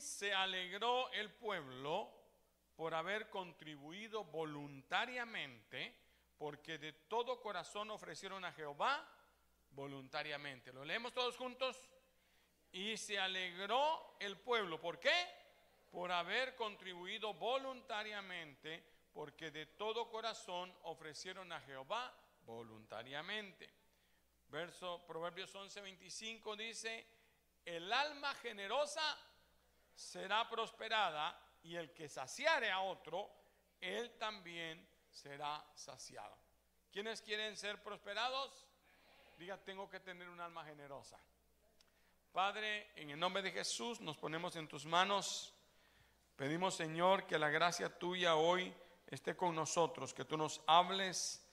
Se alegró el pueblo por haber contribuido voluntariamente, porque de todo corazón ofrecieron a Jehová voluntariamente. ¿Lo leemos todos juntos? Y se alegró el pueblo. ¿Por qué? Por haber contribuido voluntariamente, porque de todo corazón ofrecieron a Jehová voluntariamente. Verso Proverbios 11:25 dice, el alma generosa será prosperada y el que saciare a otro, él también será saciado. ¿Quiénes quieren ser prosperados? Diga, tengo que tener un alma generosa. Padre, en el nombre de Jesús nos ponemos en tus manos. Pedimos, Señor, que la gracia tuya hoy esté con nosotros, que tú nos hables,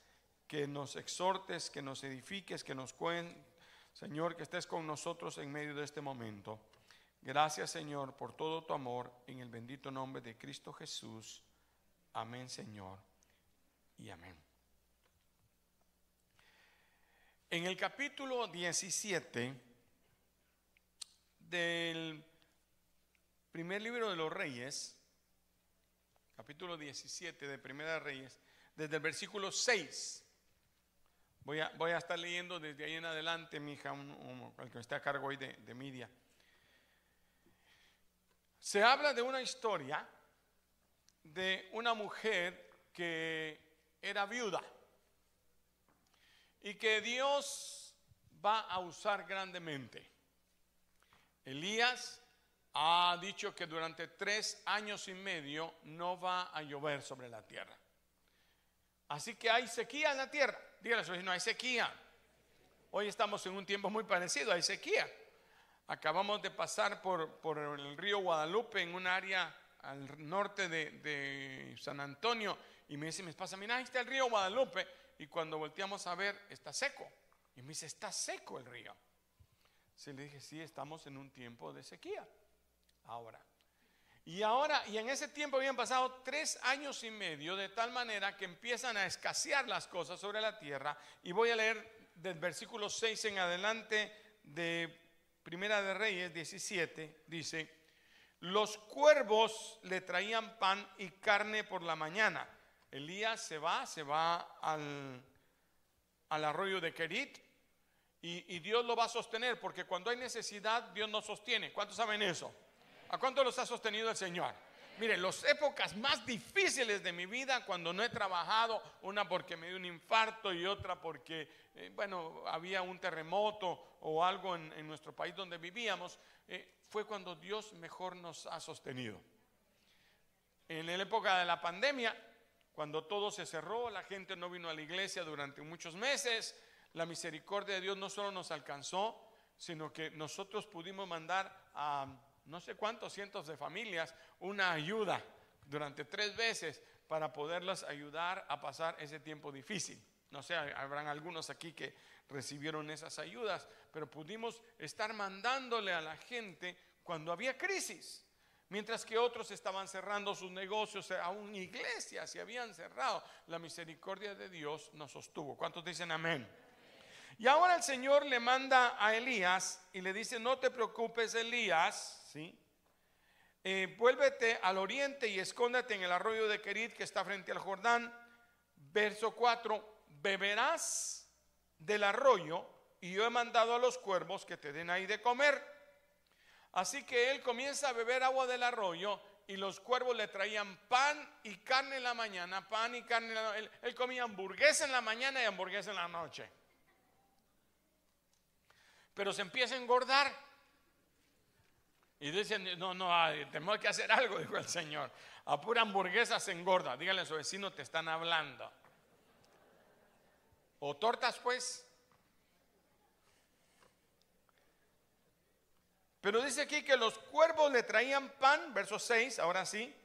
que nos exhortes, que nos edifiques, que nos cuentes. Señor, que estés con nosotros en medio de este momento. Gracias, Señor, por todo tu amor en el bendito nombre de Cristo Jesús. Amén, Señor. Y amén. En el capítulo 17 del primer libro de los Reyes, capítulo 17 de Primera Reyes, desde el versículo 6. Voy a, voy a estar leyendo desde ahí en adelante, mi hija, el que está a cargo hoy de, de media. Se habla de una historia de una mujer que era viuda y que Dios va a usar grandemente. Elías ha dicho que durante tres años y medio no va a llover sobre la tierra. Así que hay sequía en la tierra. Dígale a su vecino, hay sequía. Hoy estamos en un tiempo muy parecido, hay sequía. Acabamos de pasar por, por el río Guadalupe en un área al norte de, de, San Antonio y me dice mi esposa, mira, ahí está el río Guadalupe y cuando volteamos a ver está seco. Y me dice, está seco el río. Se le dije, sí, estamos en un tiempo de sequía. Ahora. Y ahora, y en ese tiempo habían pasado tres años y medio, de tal manera que empiezan a escasear las cosas sobre la tierra. Y voy a leer del versículo 6 en adelante de Primera de Reyes 17, dice, los cuervos le traían pan y carne por la mañana. Elías se va, se va al, al arroyo de Kerit y, y, Dios lo va a sostener, porque cuando hay necesidad, Dios nos sostiene. ¿Cuántos saben eso? ¿A cuánto los ha sostenido el Señor? Miren, las épocas más difíciles de mi vida, cuando no he trabajado, una porque me dio un infarto y otra porque, eh, bueno, había un terremoto o algo en, en nuestro país donde vivíamos, eh, fue cuando Dios mejor nos ha sostenido. En la época de la pandemia, cuando todo se cerró, la gente no vino a la iglesia durante muchos meses, la misericordia de Dios no solo nos alcanzó, sino que nosotros pudimos mandar a no sé cuántos cientos de familias una ayuda durante tres veces para poderlas ayudar a pasar ese tiempo difícil. No sé, habrán algunos aquí que recibieron esas ayudas, pero pudimos estar mandándole a la gente cuando había crisis. Mientras que otros estaban cerrando sus negocios, aún iglesias se habían cerrado, la misericordia de Dios nos sostuvo. ¿Cuántos dicen amén? Y ahora el Señor le manda a Elías y le dice, no te preocupes Elías, Eh, vuélvete al oriente y escóndete en el arroyo de Kerit que está frente al Jordán. Verso 4, beberás del arroyo y yo he mandado a los cuervos que te den ahí de comer. Así que él comienza a beber agua del arroyo y los cuervos le traían pan y carne en la mañana, pan y carne en la él comía hamburguesa en la mañana y hamburguesa en la noche. Pero se empieza a engordar. Y dicen, no, no, tenemos que hacer algo, dijo el Señor. A pura hamburguesa se engorda. Dígale a su vecino, te están hablando. O tortas, pues. Pero dice aquí que los cuervos le traían pan, verso 6, ahora sí,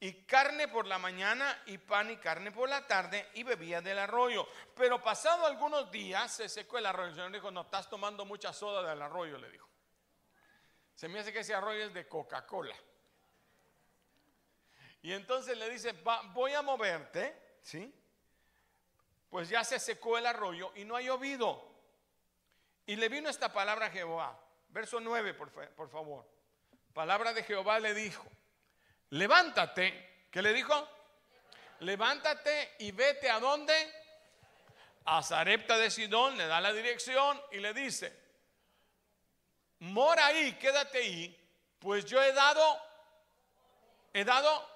y carne por la mañana y pan y carne por la tarde y bebía del arroyo. Pero pasado algunos días se secó el arroyo. El Señor dijo, no, estás tomando mucha soda del arroyo, le dijo. Se me hace que ese arroyo es de Coca-Cola. Y entonces le dice, voy a moverte, ¿sí? Pues ya se secó el arroyo y no ha llovido. Y le vino esta palabra a Jehová. Verso 9, por, por favor. palabra de Jehová le dijo, levántate, ¿qué le dijo? Levántate y vete a dónde? A Zarepta de Sidón, le da la dirección y le dice, mora ahí, quédate ahí, pues yo he dado, he dado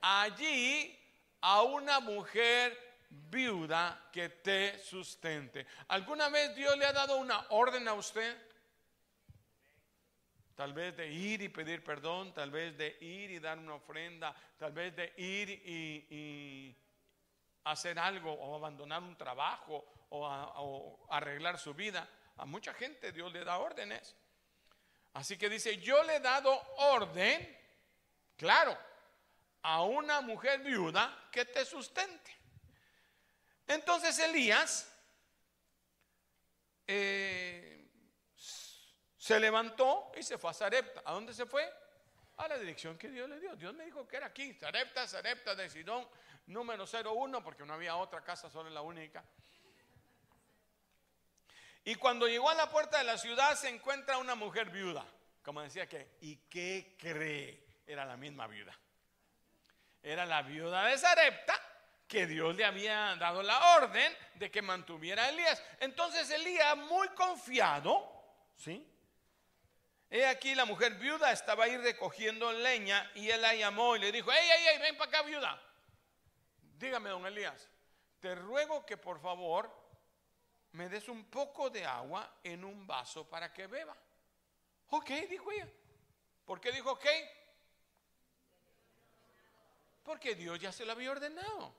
allí a una mujer viuda que te sustente. ¿Alguna vez Dios le ha dado una orden a usted? Tal vez de ir y pedir perdón, tal vez de ir y dar una ofrenda, tal vez de ir y, hacer algo o abandonar un trabajo o arreglar su vida. A mucha gente Dios le da órdenes. Así que dice, yo le he dado orden, claro, a una mujer viuda que te sustente. Entonces Elías eh, se levantó y se fue a Zarepta. ¿A dónde se fue? A la dirección que Dios le dio. Dios me dijo que era aquí, Zarepta, Zarepta de Sidón, número 01, porque no había otra casa, solo la única. Y cuando llegó a la puerta de la ciudad se encuentra una mujer viuda. Como decía que, ¿y qué cree? Era la misma viuda. Era la viuda de Zarepta que Dios le había dado la orden de que mantuviera a Elías. Entonces Elías, muy confiado, ¿sí? He aquí la mujer viuda estaba ahí recogiendo leña y él la llamó y le dijo, ¡Ey, ey, ey, ven para acá, viuda! Dígame, don Elías, te ruego que por favor me des un poco de agua en un vaso para que beba. Ok, dijo ella. ¿Por qué dijo ok? Porque Dios ya se lo había ordenado.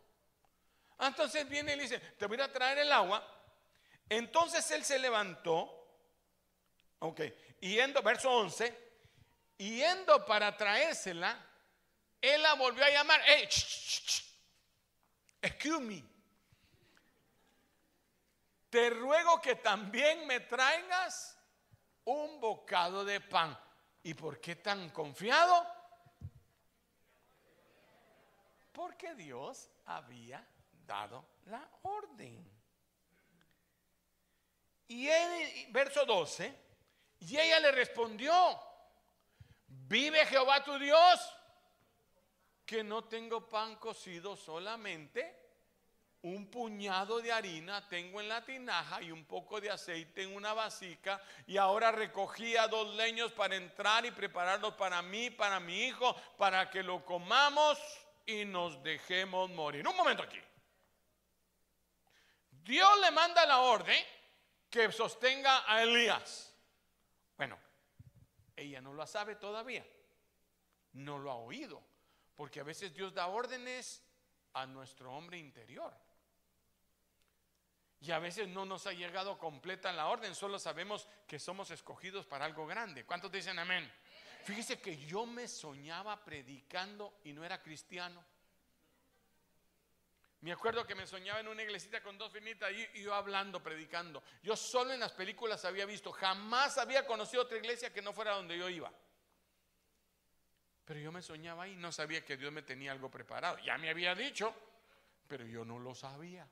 Entonces viene y le dice, te voy a traer el agua. Entonces él se levantó, ok, yendo, verso 11, yendo para traérsela, él la volvió a llamar, hey, excuse me, te ruego que también me traigas un bocado de pan. ¿Y por qué tan confiado? Porque Dios había dado la orden. Y él, verso 12, y ella le respondió, vive Jehová tu Dios, que no tengo pan cocido solamente, un puñado de harina tengo en la tinaja y un poco de aceite en una vasica y ahora recogía dos leños para entrar y prepararlos para mí, para mi hijo, para que lo comamos y nos dejemos morir. Un momento aquí. Dios le manda la orden que sostenga a Elías. Bueno, ella no lo sabe todavía. No lo ha oído. Porque a veces Dios da órdenes a nuestro hombre interior. Y a veces no nos ha llegado completa la orden, solo sabemos que somos escogidos para algo grande. ¿Cuántos dicen amén? Fíjese que yo me soñaba predicando y no era cristiano. Me acuerdo que me soñaba en una iglesita con dos finitas y yo hablando, predicando. Yo solo en las películas había visto, jamás había conocido otra iglesia que no fuera donde yo iba. Pero yo me soñaba y no sabía que Dios me tenía algo preparado. Ya me había dicho, pero yo no lo sabía.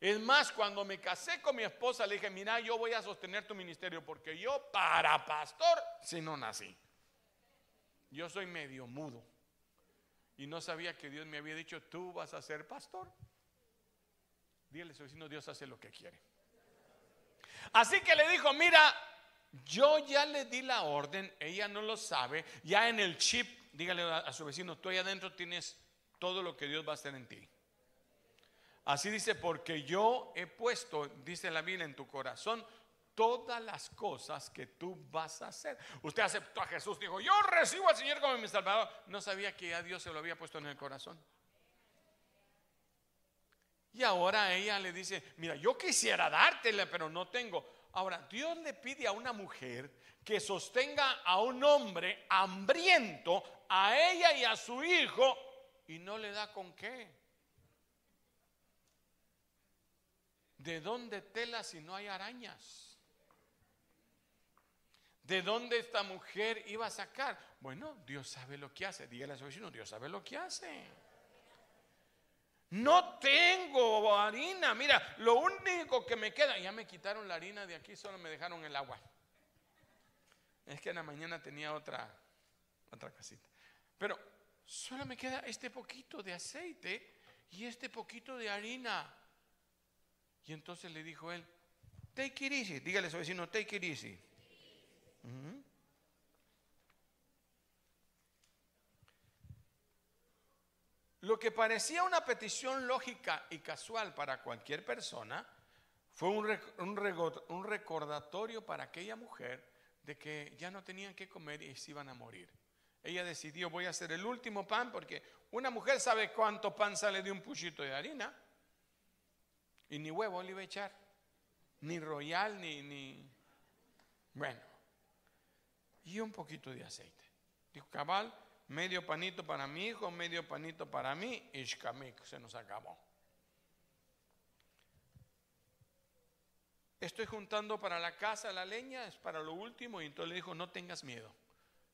Es más, cuando me casé con mi esposa, le dije, mira, yo voy a sostener tu ministerio porque yo para pastor, si no nací. Yo soy medio mudo. Y no sabía que Dios me había dicho, tú vas a ser pastor. Dígale a su vecino, Dios hace lo que quiere. Así que le dijo, mira, yo ya le di la orden, ella no lo sabe, ya en el chip, dígale a su vecino, tú ahí adentro tienes todo lo que Dios va a hacer en ti. Así dice, porque yo he puesto, dice la Biblia, en tu corazón todas las cosas que tú vas a hacer. Usted aceptó a Jesús, dijo, yo recibo al Señor como mi Salvador. No sabía que a Dios se lo había puesto en el corazón. Y ahora ella le dice, mira, yo quisiera dártela, pero no tengo. Ahora, Dios le pide a una mujer que sostenga a un hombre hambriento, a ella y a su hijo, y no le da con qué. ¿De dónde tela si no hay arañas? ¿De dónde esta mujer iba a sacar? Bueno, Dios sabe lo que hace. Dígale a su vecino, Dios sabe lo que hace. No tengo harina. Mira, lo único que me queda, ya me quitaron la harina de aquí, solo me dejaron el agua. Es que en la mañana tenía otra, otra casita. Pero solo me queda este poquito de aceite y este poquito de harina. Y entonces le dijo él, take it easy. Dígale a su vecino, take it easy. Lo que parecía una petición lógica y casual para cualquier persona fue un, un, recordatorio para aquella mujer de que ya no tenían que comer y se iban a morir. Ella decidió, voy a hacer el último pan porque una mujer sabe cuánto pan sale de un puchito de harina. Y ni huevo le iba a echar, ni royal, ni, ni... Bueno, y un poquito de aceite. Dijo, cabal, medio panito para mi hijo, medio panito para mí, y se nos acabó. Estoy juntando para la casa la leña, es para lo último, y entonces le dijo, no tengas miedo.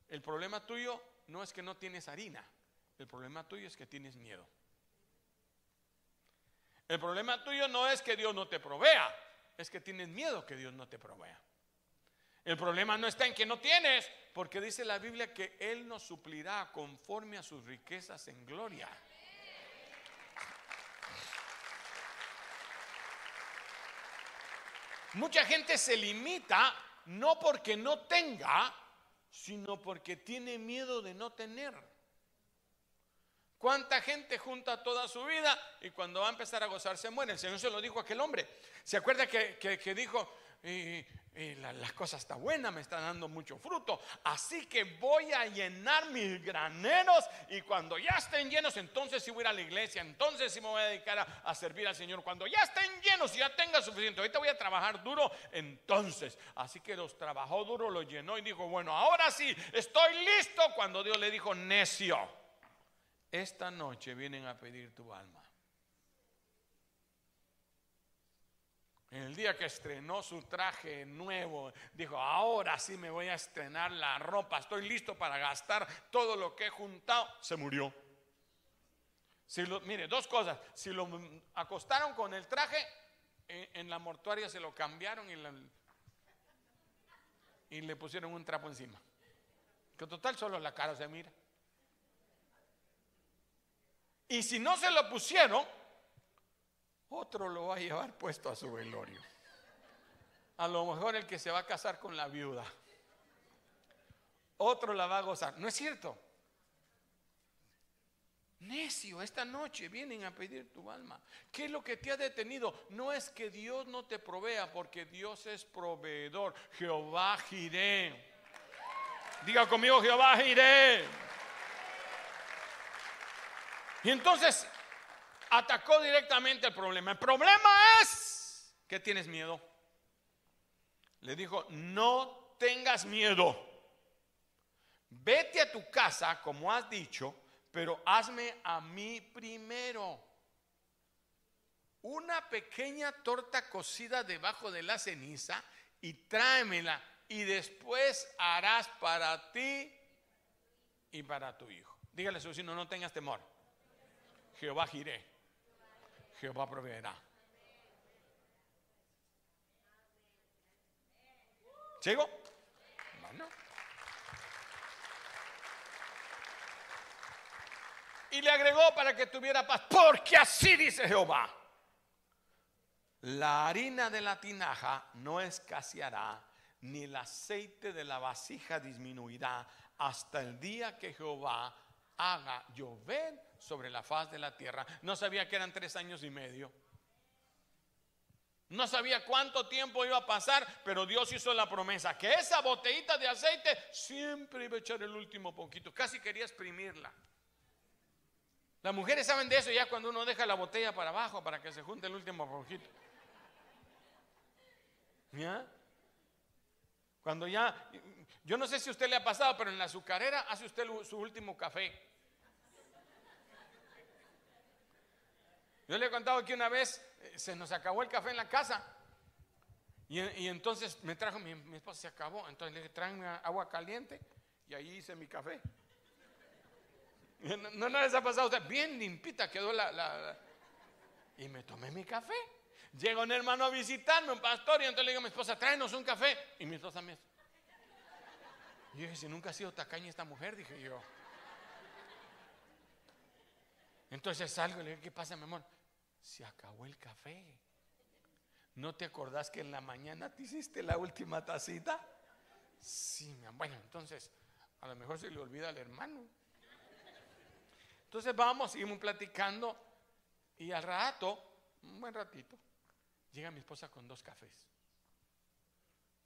El problema tuyo no es que no tienes harina, el problema tuyo es que tienes miedo. El problema tuyo no es que Dios no te provea, es que tienes miedo que Dios no te provea. El problema no está en que no tienes, porque dice la Biblia que Él nos suplirá conforme a sus riquezas en gloria. Mucha gente se limita no porque no tenga, sino porque tiene miedo de no tener. ¿Cuánta gente junta toda su vida y cuando va a empezar a gozar se muere? El Señor se lo dijo a aquel hombre. ¿Se acuerda que, que dijo, las cosas están buenas, me están dando mucho fruto. Así que voy a llenar mis graneros y cuando ya estén llenos, entonces sí voy a ir a la iglesia, entonces sí me voy a dedicar a, servir al Señor. Cuando ya estén llenos y ya tenga suficiente, ahorita voy a trabajar duro, entonces. Así que los trabajó duro, los llenó y dijo, bueno, ahora sí, estoy listo. Cuando Dios le dijo, necio, esta noche vienen a pedir tu alma. En el día que estrenó su traje nuevo, dijo, ahora sí me voy a estrenar la ropa, estoy listo para gastar todo lo que he juntado. Se murió. Si lo, mire, dos cosas. Si lo acostaron con el traje, en, la mortuaria se lo cambiaron y, y le pusieron un trapo encima. Que total solo la cara se mira. Y si no se lo pusieron, otro lo va a llevar puesto a su velorio. A lo mejor el que se va a casar con la viuda. Otro la va a gozar. ¿No es cierto? Necio, esta noche vienen a pedir tu alma. ¿Qué es lo que te ha detenido? No es que Dios no te provea, porque Dios es proveedor. Jehová giré. Diga conmigo, Jehová giré. Y entonces atacó directamente el problema. El problema es que tienes miedo. Le dijo, no tengas miedo. Vete a tu casa, como has dicho, pero hazme a mí primero. Una pequeña torta cocida debajo de la ceniza y tráemela y después harás para ti y para tu hijo. Dígale a su vecino, no tengas temor. Jehová giré. Jehová proveerá. ¿Sigo? Y le agregó para que tuviera paz, porque así dice Jehová. La harina de la tinaja no escaseará, ni el aceite de la vasija disminuirá hasta el día que Jehová haga llover sobre la faz de la tierra. No sabía que eran tres años y medio. No sabía cuánto tiempo iba a pasar, pero Dios hizo la promesa que esa botellita de aceite siempre iba a echar el último poquito. Casi quería exprimirla. Las mujeres saben de eso ya cuando uno deja la botella para abajo para que se junte el último poquito. Cuando ya, yo no sé si a usted le ha pasado, pero en la azucarera hace usted su último café. Yo le he contado que una vez eh, se nos acabó el café en la casa. Y, entonces me trajo, mi, esposa se acabó. Entonces le dije, tráeme agua caliente. Y ahí hice mi café. No, no les ha pasado a usted. Bien limpita quedó la, Y me tomé mi café. Llegó un hermano a visitarme, un pastor. Y entonces le digo a mi esposa, tráenos un café. Y mi esposa me Y yo dije, si nunca ha sido tacaña esta mujer, dije yo. Entonces salgo y le digo, ¿qué pasa, mi amor? Se acabó el café. ¿No te acordás que en la mañana te hiciste la última tacita? Sí, mi. Bueno, entonces, a lo mejor se le olvida al hermano. Entonces vamos, seguimos platicando y al rato, un buen ratito, llega mi esposa con dos cafés.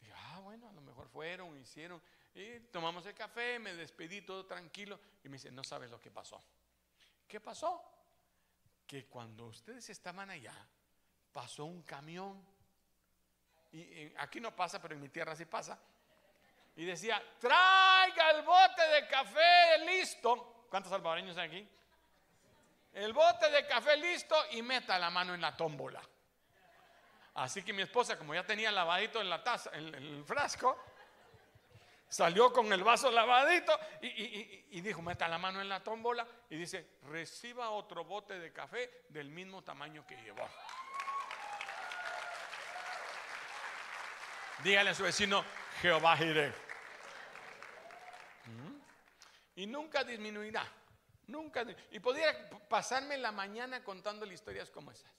Dije, ah, bueno, a lo mejor fueron, hicieron. Y tomamos el café, me despedí todo tranquilo y me dice, no sabes lo que pasó. ¿Qué pasó? Que cuando ustedes estaban allá, pasó un camión. Y, aquí no pasa, pero en mi tierra sí pasa. Y decía, traiga el bote de café listo. ¿Cuántos salvadoreños hay aquí? El bote de café listo y meta la mano en la tómbola. Así que mi esposa, como ya tenía lavadito en la taza, en el frasco, salió con el vaso lavadito y, dijo, meta la mano en la tómbola y dice, reciba otro bote de café del mismo tamaño que llevó. Dígale a su vecino, Jehová iré. ¿Mm? Y nunca disminuirá. Nunca. Y podría pasarme la mañana contando historias como esas.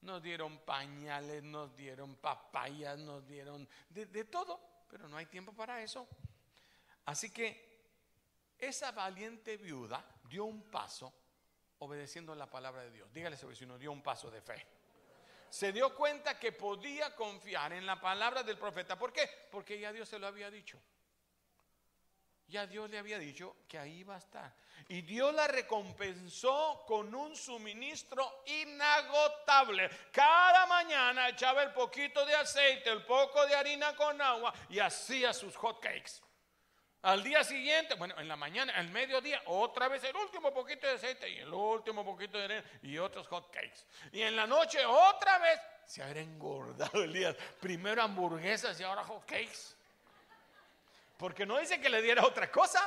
Nos dieron pañales, nos dieron papayas, nos dieron de, todo, pero no hay tiempo para eso. Así que esa valiente viuda dio un paso obedeciendo la palabra de Dios. Dígale a su vecino, dio un paso de fe. Se dio cuenta que podía confiar en la palabra del profeta. ¿Por qué? Porque ya Dios se lo había dicho. Ya Dios le había dicho que ahí iba a estar. Y Dios la recompensó con un suministro inagotable. Cada mañana echaba el poquito de aceite, el poco de harina con agua y hacía sus hot cakes. Al día siguiente, bueno, en la mañana, al mediodía, otra vez el último poquito de aceite y el último poquito de harina y otros hot cakes. Y en la noche otra vez se había engordado el día. Primero hamburguesas y ahora hot cakes. Porque no dice que le diera otra cosa.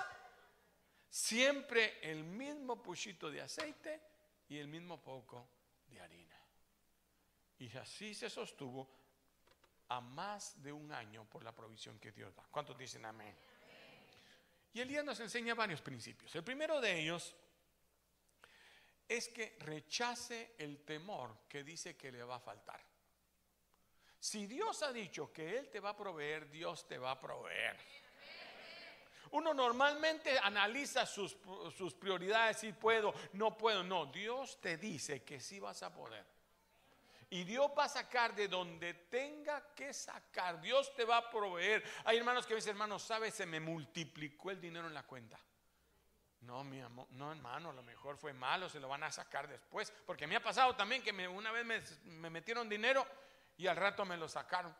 Siempre el mismo puchito de aceite y el mismo poco de harina. Y así se sostuvo a más de un año por la provisión que Dios da. ¿Cuántos dicen amén? Y el día nos enseña varios principios. El primero de ellos es que rechace el temor que dice que le va a faltar. Si Dios ha dicho que Él te va a proveer, Dios te va a proveer. Uno normalmente analiza sus, prioridades, si puedo, no puedo. No, Dios te dice que sí vas a poder. Y Dios va a sacar de donde tenga que sacar. Dios te va a proveer. Hay hermanos que dicen, hermano, ¿sabes? Se me multiplicó el dinero en la cuenta. No, mi amor, no, hermano, a lo mejor fue malo, se lo van a sacar después. Porque me ha pasado también que una vez me, me metieron dinero y al rato me lo sacaron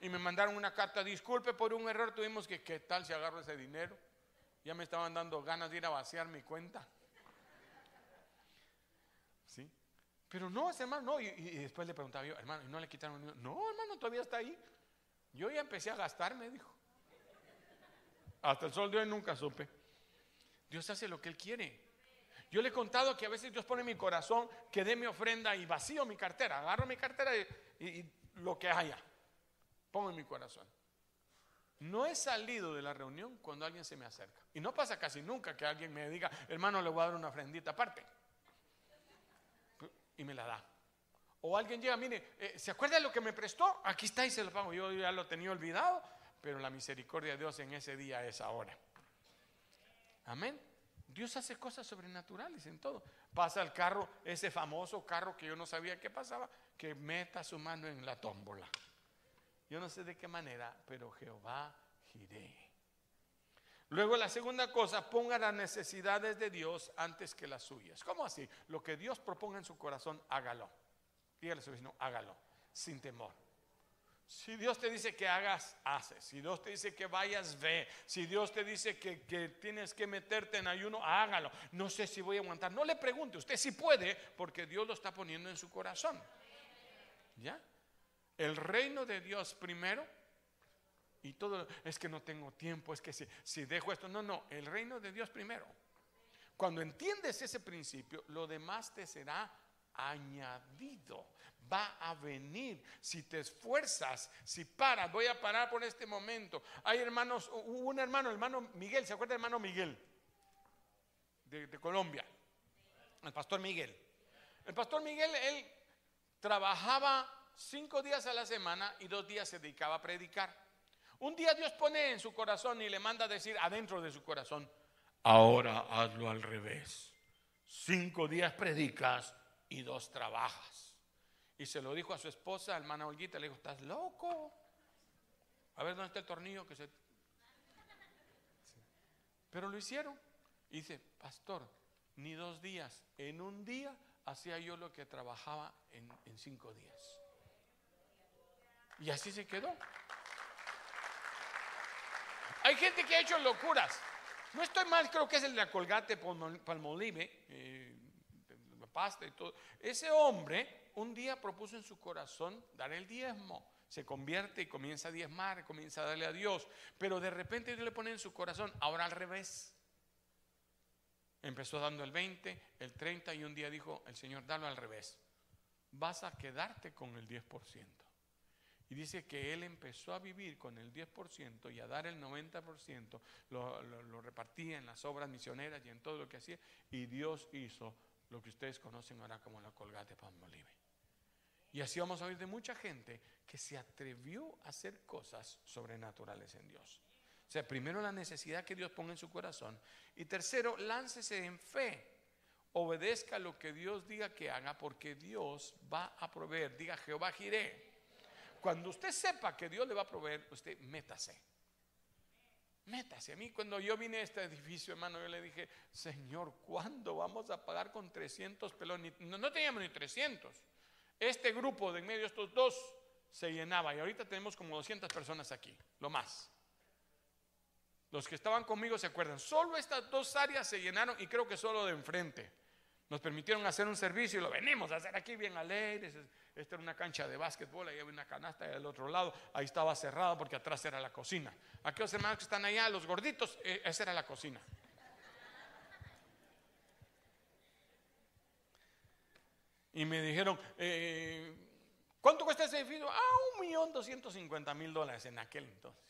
y me mandaron una carta, disculpe por un error, tuvimos que, ¿qué tal si agarro ese dinero? Ya me estaban dando ganas de ir a vaciar mi cuenta. ¿Sí? Pero no, ese hermano, no. Y, después le preguntaba yo, hermano, ¿y no le quitaron el? No, hermano, todavía está ahí. Yo ya empecé a gastar, me dijo. Hasta el sol de hoy nunca supe. Dios hace lo que Él quiere. Yo le he contado que a veces Dios pone en mi corazón que dé mi ofrenda y vacío mi cartera. Agarro mi cartera y lo que haya pongo en mi corazón. No he salido de la reunión cuando alguien se me acerca. Y no pasa casi nunca que alguien me diga, hermano, le voy a dar una ofrendita aparte. Y me la da. O alguien llega, mire, eh, ¿se acuerda de lo que me prestó? Aquí está y se lo pago. Yo ya lo tenía olvidado, pero la misericordia de Dios en ese día es ahora. Amén. Dios hace cosas sobrenaturales en todo. Pasa el carro, ese famoso carro que yo no sabía qué pasaba, que meta su mano en la tómbola. Yo no sé de qué manera, pero Jehová giré. Luego la segunda cosa, ponga las necesidades de Dios antes que las suyas. ¿Cómo así? Lo que Dios proponga en su corazón, hágalo. Dígale a su vecino, hágalo, sin temor. Si Dios te dice que hagas, haces. Si Dios te dice que vayas, ve. Si Dios te dice que, que, tienes que meterte en ayuno, hágalo. No sé si voy a aguantar. No le pregunte, usted sí puede, porque Dios lo está poniendo en su corazón. ¿Ya? El reino de Dios primero y todo, es que no tengo tiempo, es que si, si dejo esto, no, no, el reino de Dios primero. Cuando entiendes ese principio, lo demás te será añadido. va a venir si te esfuerzas, si paras. Voy a parar por este momento. Hay hermanos, un hermano, hermano Miguel, ¿se acuerda del hermano Miguel? De Colombia. El pastor Miguel. El pastor Miguel, él trabajaba cinco días a la semana y dos días se dedicaba a predicar. Un día Dios pone en su corazón y le manda a decir adentro de su corazón, ahora hazlo al revés. Cinco días predicas y dos trabajas. Y se lo dijo a su esposa, hermana Olguita, le dijo, estás loco. A ver dónde está el tornillo que se... Pero lo hicieron. Y dice, pastor, ni dos días, en un día hacía yo lo que trabajaba en, en cinco días. Y así se quedó. Hay gente que ha hecho locuras. No estoy mal, creo que es el de la Colgate Palmolive, eh, la pasta y todo. Ese hombre un día propuso en su corazón dar el diezmo. Se convierte y comienza a diezmar, comienza a darle a Dios. Pero de repente Dios le pone en su corazón, ahora al revés. Empezó dando el 20, el 30 y un día dijo el Señor, dalo al revés. Vas a quedarte con el 10%. Dice que él empezó a vivir con el 10% y a dar el 90%, lo, lo, repartía en las obras misioneras y en todo lo que hacía. Y Dios hizo lo que ustedes conocen ahora como la colgate Palmolive. Y así vamos a oír de mucha gente que se atrevió a hacer cosas sobrenaturales en Dios. O sea, primero la necesidad que Dios ponga en su corazón. Y tercero, láncese en fe. Obedezca lo que Dios diga que haga porque Dios va a proveer. Diga Jehová giré. Cuando usted sepa que Dios le va a proveer, usted métase. Métase. A mí cuando yo vine a este edificio, hermano, yo le dije, Señor, ¿cuándo vamos a pagar con 300 pelones? No, no teníamos ni 300. Este grupo de en medio, estos dos, se llenaba. Y ahorita tenemos como 200 personas aquí, lo más. Los que estaban conmigo se acuerdan. Solo estas dos áreas se llenaron y creo que solo de enfrente. Nos permitieron hacer un servicio y lo venimos a hacer aquí bien alegres. Esta era una cancha de básquetbol, ahí había una canasta del otro lado, ahí estaba cerrado porque atrás era la cocina. Aquellos hermanos que están allá, los gorditos, eh, esa era la cocina. Y me dijeron, eh, ¿cuánto cuesta ese edificio? Ah, un millón doscientos cincuenta mil dólares en aquel entonces.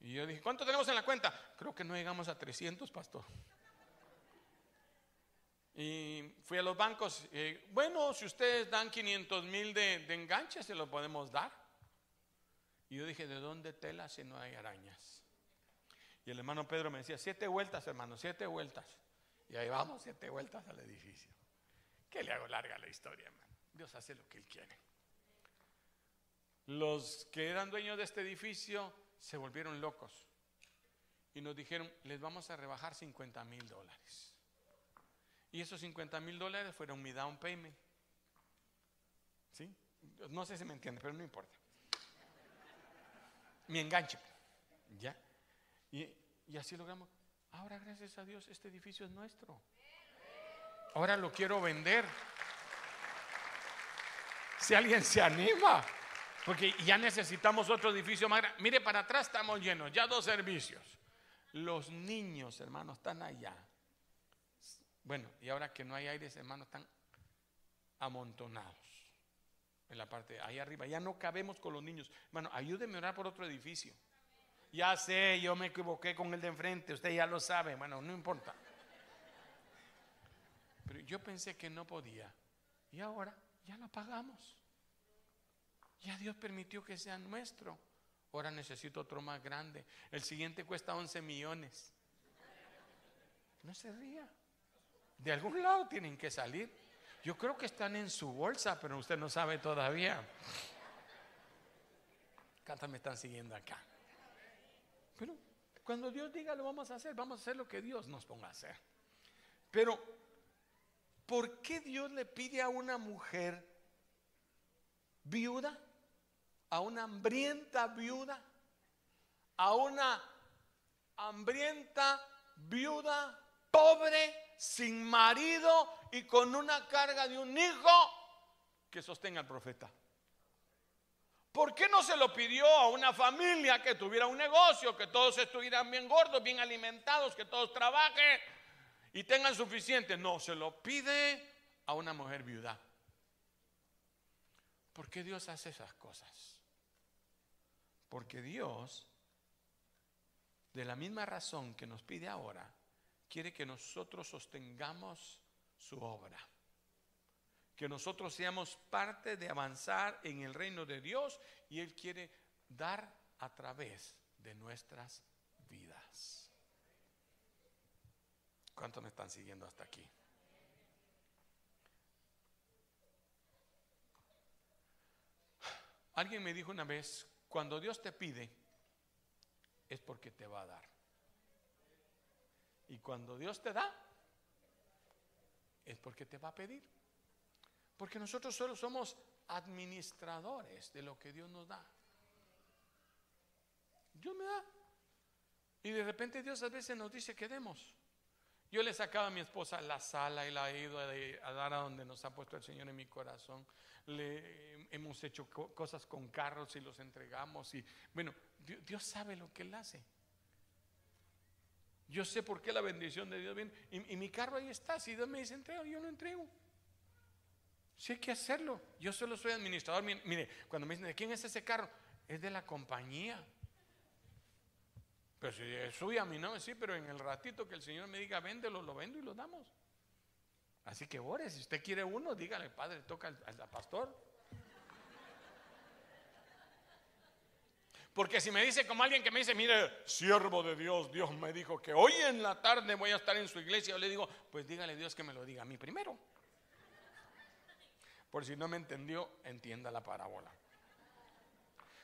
Y yo dije, ¿cuánto tenemos en la cuenta? Creo que no llegamos a 300, pastor. Y fui a los bancos, bueno, si ustedes dan 500 mil de, de enganche, se lo podemos dar. Y yo dije, ¿de dónde tela si no hay arañas? Y el hermano Pedro me decía, siete vueltas, hermano, siete vueltas. Y ahí vamos, siete vueltas al edificio. ¿Qué le hago larga la historia, hermano? Dios hace lo que Él quiere. Los que eran dueños de este edificio se volvieron locos y nos dijeron, les vamos a rebajar 50 mil dólares. Y esos 50 mil dólares fueron mi down payment. ¿Sí? No sé si me entiende, pero no importa. Mi enganche. ¿Ya? Y, y así logramos. Ahora, gracias a Dios, este edificio es nuestro. Ahora lo quiero vender. Si alguien se anima. Porque ya necesitamos otro edificio más grande. Mire, para atrás estamos llenos, ya dos servicios. Los niños, hermanos, están allá. Bueno, y ahora que no hay aires, hermanos, están amontonados en la parte ahí arriba. Ya no cabemos con los niños. Hermano, ayúdenme a orar por otro edificio. Ya sé, yo me equivoqué con el de enfrente, usted ya lo sabe, bueno, no importa. Pero yo pensé que no podía. Y ahora ya lo pagamos. Ya Dios permitió que sea nuestro. Ahora necesito otro más grande. El siguiente cuesta 11 millones. No se ría. De algún lado tienen que salir. Yo creo que están en su bolsa, pero usted no sabe todavía. ¿Cuántos me están siguiendo acá? Pero cuando Dios diga lo vamos a hacer, vamos a hacer lo que Dios nos ponga a hacer. Pero, ¿por qué Dios le pide a una mujer viuda a una hambrienta viuda, a una hambrienta viuda pobre, sin marido y con una carga de un hijo que sostenga al profeta. ¿Por qué no se lo pidió a una familia que tuviera un negocio, que todos estuvieran bien gordos, bien alimentados, que todos trabajen y tengan suficiente? No, se lo pide a una mujer viuda. ¿Por qué Dios hace esas cosas? Porque Dios, de la misma razón que nos pide ahora, quiere que nosotros sostengamos su obra. Que nosotros seamos parte de avanzar en el reino de Dios y Él quiere dar a través de nuestras vidas. ¿Cuántos me están siguiendo hasta aquí? Alguien me dijo una vez, cuando Dios te pide, es porque te va a dar. Y cuando Dios te da, es porque te va a pedir. Porque nosotros solo somos administradores de lo que Dios nos da. Dios me da. Y de repente Dios a veces nos dice que demos. Yo le sacaba a mi esposa la sala y la he ido a dar a donde nos ha puesto el Señor en mi corazón. Le hemos hecho cosas con carros y los entregamos. Y bueno, Dios, sabe lo que Él hace. Yo sé por qué la bendición de Dios viene. Y, mi carro ahí está. Si Dios me dice entrego, yo lo entrego. Si hay que hacerlo. Yo solo soy administrador. Mire, cuando me dicen, ¿de quién es ese carro? Es de la compañía. Pero si es suya, a mí no, sí, pero en el ratito que el Señor me diga, véndelo, lo vendo y lo damos. Así que ore, si usted quiere uno, dígale, Padre, toca al, pastor. Porque si me dice como alguien que me dice, mire, siervo de Dios, Dios me dijo que hoy en la tarde voy a estar en su iglesia, yo le digo, pues dígale Dios que me lo diga a mí primero. Por si no me entendió, entienda la parábola.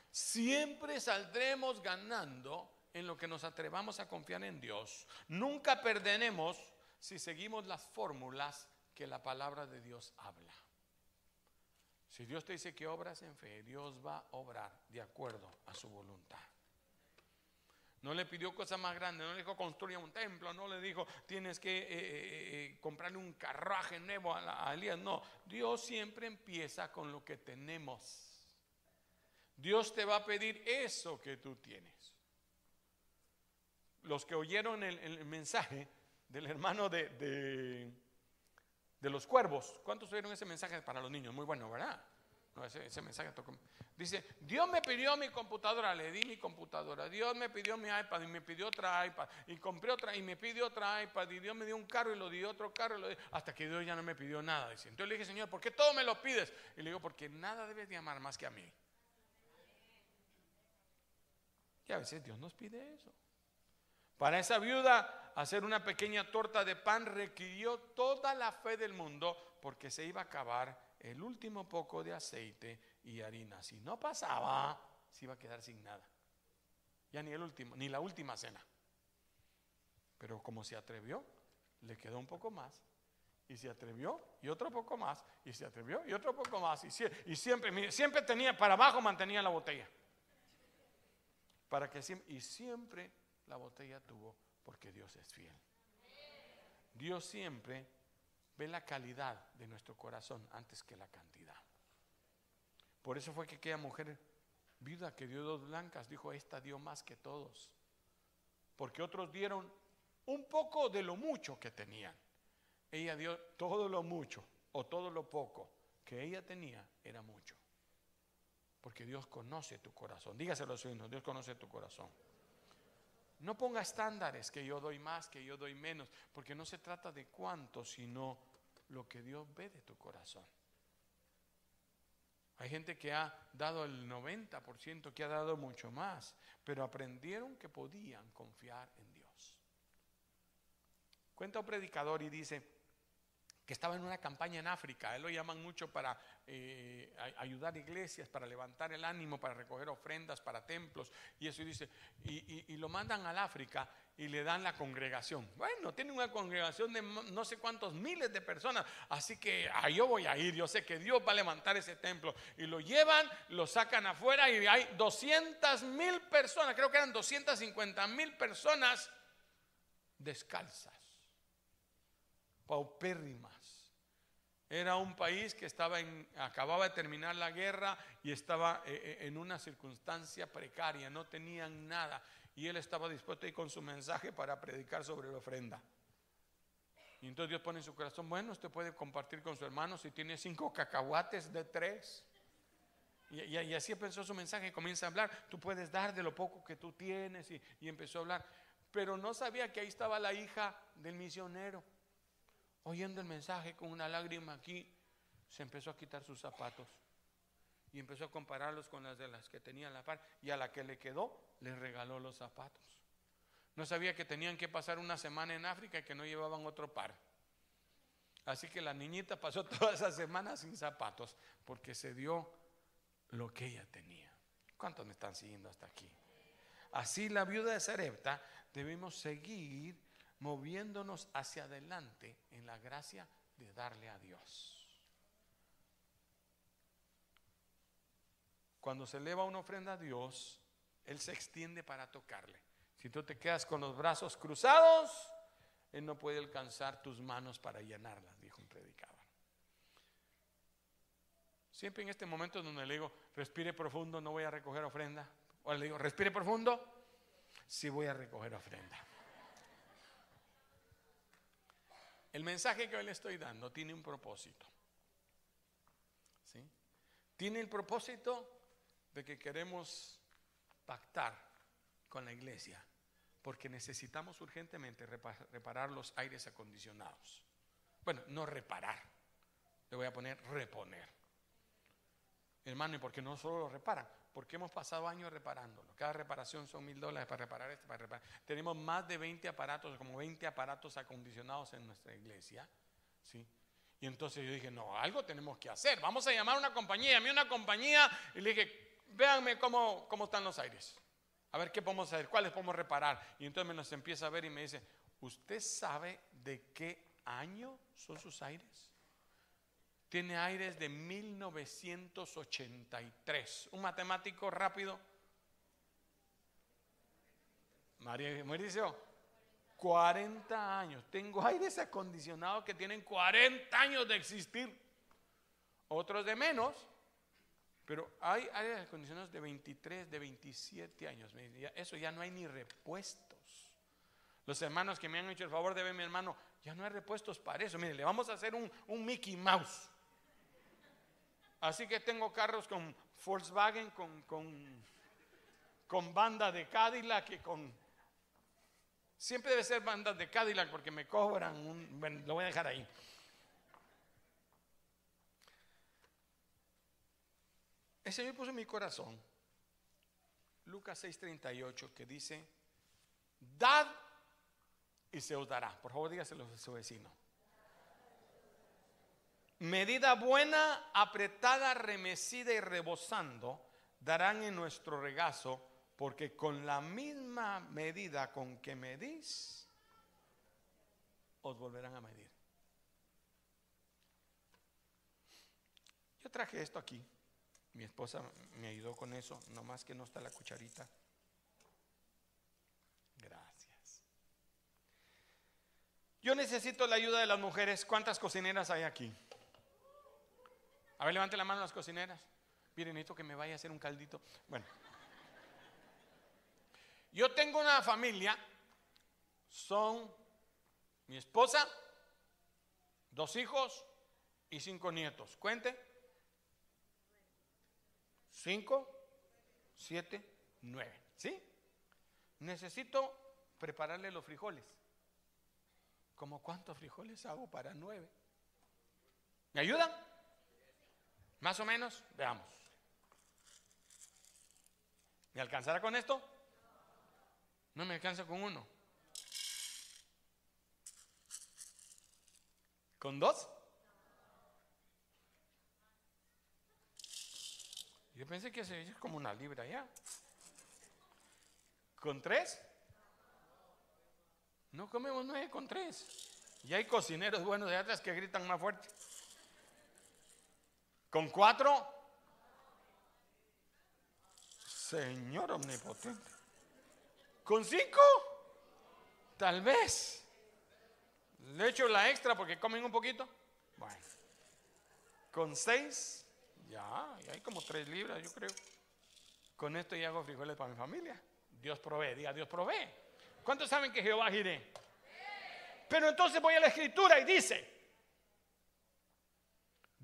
Siempre saldremos ganando en lo que nos atrevamos a confiar en Dios. Nunca perderemos si seguimos las fórmulas que la palabra de Dios habla. Si Dios te dice que obras en fe, Dios va a obrar de acuerdo a su voluntad. No le pidió cosas más grandes, no le dijo construye un templo, no le dijo tienes que eh, eh, eh, comprarle un carruaje nuevo a, a Elías. No, Dios siempre empieza con lo que tenemos. Dios te va a pedir eso que tú tienes los que oyeron el, mensaje del hermano de, de, los cuervos, ¿cuántos oyeron ese mensaje para los niños? Muy bueno, ¿verdad? ese, mensaje tocó. Dice, Dios me pidió mi computadora, le di mi computadora. Dios me pidió mi iPad y me pidió otra iPad. Y compré otra y me pidió otra iPad. Y Dios me dio un carro y lo dio otro carro. hasta que Dios ya no me pidió nada. Dice, entonces le dije, Señor, ¿por qué todo me lo pides? Y le digo, porque nada debes de amar más que a mí. Y a veces Dios nos pide eso. Para esa viuda, hacer una pequeña torta de pan requirió toda la fe del mundo porque se iba a acabar el último poco de aceite y harina. Si no pasaba, se iba a quedar sin nada. Ya ni el último, ni la última cena. Pero como se atrevió, le quedó un poco más. Y se atrevió y otro poco más. Y se atrevió y otro poco más. Y, siempre, siempre tenía, para abajo mantenía la botella. Para que y siempre la botella tuvo porque Dios es fiel. Dios siempre ve la calidad de nuestro corazón antes que la cantidad. Por eso fue que aquella mujer viuda que dio dos blancas dijo, esta dio más que todos. Porque otros dieron un poco de lo mucho que tenían. Ella dio todo lo mucho o todo lo poco que ella tenía era mucho. Porque Dios conoce tu corazón. Dígaselo a su hijo, Dios conoce tu corazón. No ponga estándares que yo doy más, que yo doy menos, porque no se trata de cuánto, sino lo que Dios ve de tu corazón. Hay gente que ha dado el 90%, que ha dado mucho más, pero aprendieron que podían confiar en Dios. Cuenta un predicador y dice, que estaba en una campaña en África. Él lo llaman mucho para eh, ayudar iglesias, para levantar el ánimo, para recoger ofrendas para templos. Y eso dice, y, lo mandan al África y le dan la congregación. Bueno, tiene una congregación de no sé cuántos miles de personas. Así que ah, yo voy a ir, yo sé que Dios va a levantar ese templo. Y lo llevan, lo sacan afuera y hay 200 mil personas, creo que eran 250 mil personas descalzas paupérrimas. Era un país que estaba en, acababa de terminar la guerra y estaba eh, eh, en una circunstancia precaria, no tenían nada. Y él estaba dispuesto a ir con su mensaje para predicar sobre la ofrenda. Y entonces Dios pone en su corazón, bueno, usted puede compartir con su hermano si tiene cinco cacahuates de tres. Y, y- y así empezó su mensaje, comienza a hablar, tú puedes dar de lo poco que tú tienes y, y empezó a hablar. Pero no sabía que ahí estaba la hija del misionero, oyendo el mensaje con una lágrima aquí, se empezó a quitar sus zapatos y empezó a compararlos con las de las que tenía la par y a la que le quedó le regaló los zapatos. No sabía que tenían que pasar una semana en África y que no llevaban otro par. Así que la niñita pasó toda esa semana sin zapatos porque se dio lo que ella tenía. ¿Cuántos me están siguiendo hasta aquí? Así la viuda de Sarepta debemos seguir moviéndonos hacia adelante en la gracia de darle a Dios. Cuando se eleva una ofrenda a Dios, Él se extiende para tocarle. Si tú te quedas con los brazos cruzados, Él no puede alcanzar tus manos para llenarlas, dijo un. Siempre en este momento donde le digo, respire profundo, no voy a recoger ofrenda. O le digo, respire profundo, sí voy a recoger ofrenda. El mensaje que hoy le estoy dando tiene un propósito. ¿Sí? Tiene el propósito de que queremos pactar con la iglesia porque necesitamos urgentemente repa- reparar los aires acondicionados. Bueno, no reparar, le voy a poner reponer. Hermano, ¿y por qué no solo lo reparan? Porque hemos pasado años reparándolo. Cada reparación son mil dólares para reparar esto, para reparar. Tenemos más de 20 aparatos, como 20 aparatos acondicionados en nuestra iglesia. ¿sí? Y entonces yo dije, no, algo tenemos que hacer. Vamos a llamar a una compañía. Llamé a una compañía y le dije, véanme cómo, cómo están los aires. A ver qué podemos hacer, cuáles podemos reparar. Y entonces me nos empieza a ver y me dice, ¿usted sabe de qué año son sus aires? Tiene aires de 1983. Un matemático rápido. María Mauricio, 40 años. Tengo aires acondicionados que tienen 40 años de existir. Otros de menos. Pero hay aires acondicionados de 23, de 27 años. Eso ya no hay ni repuestos. Los hermanos que me han hecho el favor de ver, mi hermano, ya no hay repuestos para eso. Mire, le vamos a hacer un, un Mickey Mouse. Así que tengo carros con Volkswagen, con, con, con banda de Cadillac y con... Siempre debe ser bandas de Cadillac porque me cobran un... Bueno, lo voy a dejar ahí. El Señor puso en mi corazón Lucas 6:38 que dice, dad y se os dará. Por favor, dígaselo a su vecino. Medida buena, apretada, remecida y rebosando, darán en nuestro regazo, porque con la misma medida con que medís, os volverán a medir. Yo traje esto aquí. Mi esposa me ayudó con eso, nomás que no está la cucharita. Gracias. Yo necesito la ayuda de las mujeres. ¿Cuántas cocineras hay aquí? A ver, levante la mano las cocineras. Miren, necesito que me vaya a hacer un caldito. Bueno. Yo tengo una familia. Son mi esposa, dos hijos y cinco nietos. Cuente. Cinco, siete, nueve. ¿Sí? Necesito prepararle los frijoles. ¿Cómo cuántos frijoles hago para nueve? ¿Me ayudan? Más o menos, veamos. ¿Me alcanzará con esto? No me alcanza con uno. ¿Con dos? Yo pensé que se es como una libra ya. ¿Con tres? No comemos nueve con tres. Y hay cocineros buenos de atrás que gritan más fuerte. ¿Con cuatro? Señor omnipotente. ¿Con cinco? Tal vez. Le echo la extra porque comen un poquito. Bueno. ¿Con seis? Ya, ya hay como tres libras, yo creo. Con esto ya hago frijoles para mi familia. Dios provee, diga Dios provee. ¿Cuántos saben que Jehová giré? Pero entonces voy a la escritura y dice,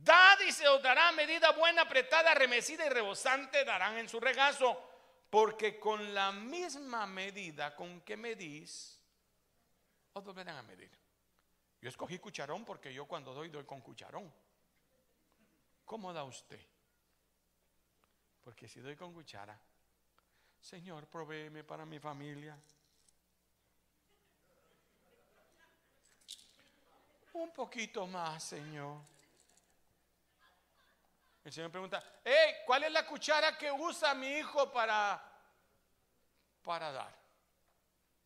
Dad y se os dará medida buena, apretada, remecida y rebosante, darán en su regazo. Porque con la misma medida con que medís, os volverán a medir. Yo escogí cucharón porque yo cuando doy, doy con cucharón. ¿Cómo da usted? Porque si doy con cuchara, Señor, provéeme para mi familia. Un poquito más, Señor. El Señor pregunta, hey, ¿cuál es la cuchara que usa mi hijo para, para dar?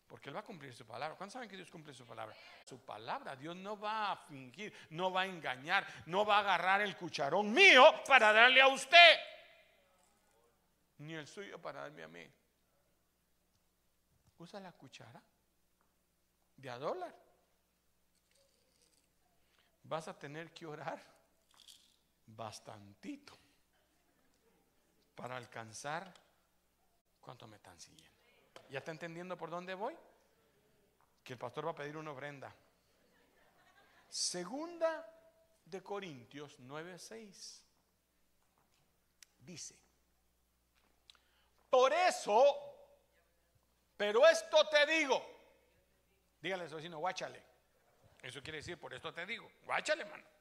Porque Él va a cumplir su palabra. ¿Cuántos saben que Dios cumple su palabra? Su palabra. Dios no va a fingir, no va a engañar, no va a agarrar el cucharón mío para darle a usted. Ni el suyo para darme a mí. Usa la cuchara de a dólar. Vas a tener que orar bastantito para alcanzar cuánto me están siguiendo. ¿Ya está entendiendo por dónde voy? Que el pastor va a pedir una ofrenda. Segunda de Corintios 9:6 dice, por eso, pero esto te digo, dígale a su vecino, guáchale. Eso quiere decir, por esto te digo, guáchale, hermano.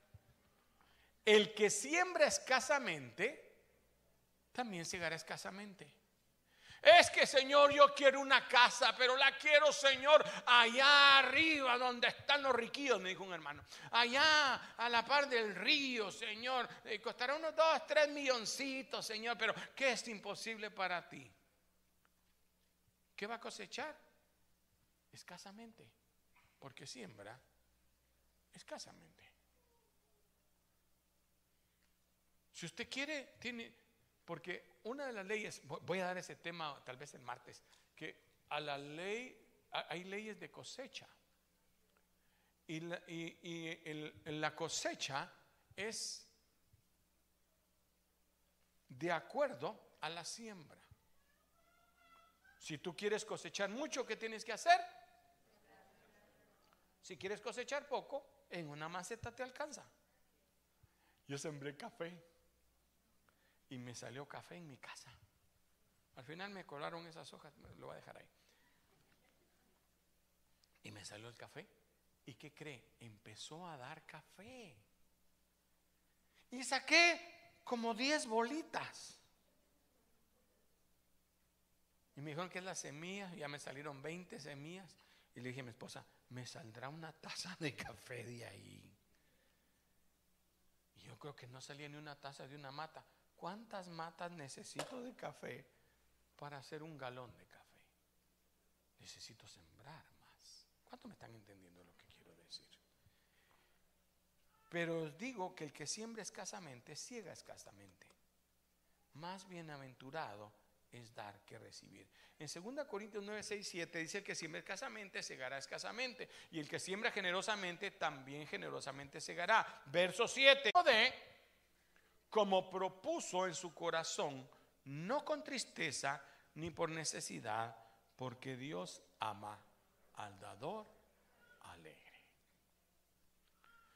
El que siembra escasamente, también segará escasamente. Es que, Señor, yo quiero una casa, pero la quiero, Señor, allá arriba donde están los riquillos, me dijo un hermano. Allá a la par del río, Señor. Eh, costará unos dos, tres milloncitos, Señor, pero ¿qué es imposible para ti? ¿Qué va a cosechar? Escasamente, porque siembra escasamente. Si usted quiere, tiene, porque una de las leyes, voy a dar ese tema tal vez el martes, que a la ley, hay leyes de cosecha. Y la, la cosecha es de acuerdo a la siembra. Si tú quieres cosechar mucho, ¿qué tienes que hacer? Si quieres cosechar poco, en una maceta te alcanza. Yo sembré café y me salió café en mi casa. Al final me colaron esas hojas, lo voy a dejar ahí. Y me salió el café. ¿Y qué cree? Empezó a dar café. Y saqué como 10 bolitas. Y me dijeron que es la semilla, ya me salieron 20 semillas. Y le dije a mi esposa, me saldrá una taza de café de ahí. Y yo creo que no salía ni una taza de una mata. ¿Cuántas matas necesito de café para hacer un galón de café? Necesito sembrar más. ¿Cuánto me están entendiendo lo que quiero decir? Pero os digo que el que siembra escasamente, ciega escasamente. Más bienaventurado es dar que recibir. En 2 Corintios 9, 6, 7 dice el que siembra escasamente segará escasamente y el que siembra generosamente también generosamente segará. Verso 7 de como propuso en su corazón, no con tristeza ni por necesidad, porque Dios ama al dador